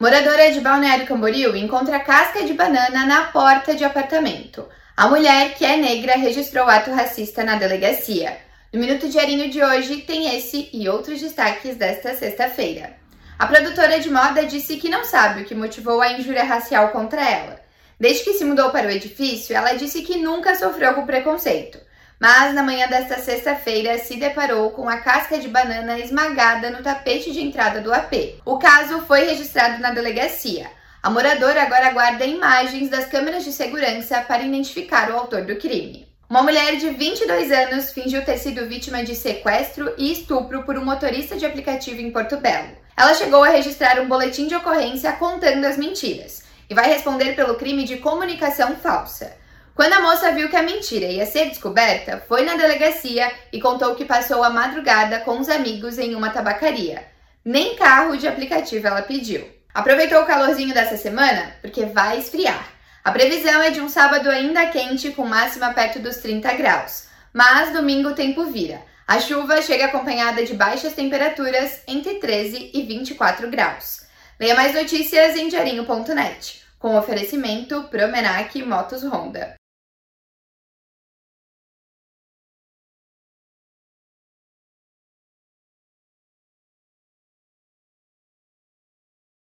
Moradora de Balneário Camboriú encontra casca de banana na porta de apartamento. A mulher, que é negra, registrou ato racista na delegacia. No Minuto Diarinho de hoje tem esse e outros destaques desta sexta-feira. A produtora de moda disse que não sabe o que motivou a injúria racial contra ela. Desde que se mudou para o edifício, ela disse que nunca sofreu com preconceito mas na manhã desta sexta-feira se deparou com a casca de banana esmagada no tapete de entrada do AP. O caso foi registrado na delegacia. A moradora agora aguarda imagens das câmeras de segurança para identificar o autor do crime. Uma mulher de 22 anos fingiu ter sido vítima de sequestro e estupro por um motorista de aplicativo em Porto Belo. Ela chegou a registrar um boletim de ocorrência contando as mentiras e vai responder pelo crime de comunicação falsa. Quando a moça viu que a mentira ia ser descoberta, foi na delegacia e contou que passou a madrugada com os amigos em uma tabacaria. Nem carro de aplicativo ela pediu. Aproveitou o calorzinho dessa semana? Porque vai esfriar. A previsão é de um sábado ainda quente, com máxima perto dos 30 graus. Mas domingo o tempo vira. A chuva chega acompanhada de baixas temperaturas entre 13 e 24 graus. Leia mais notícias em diarinho.net, com oferecimento Promenac Motos Honda.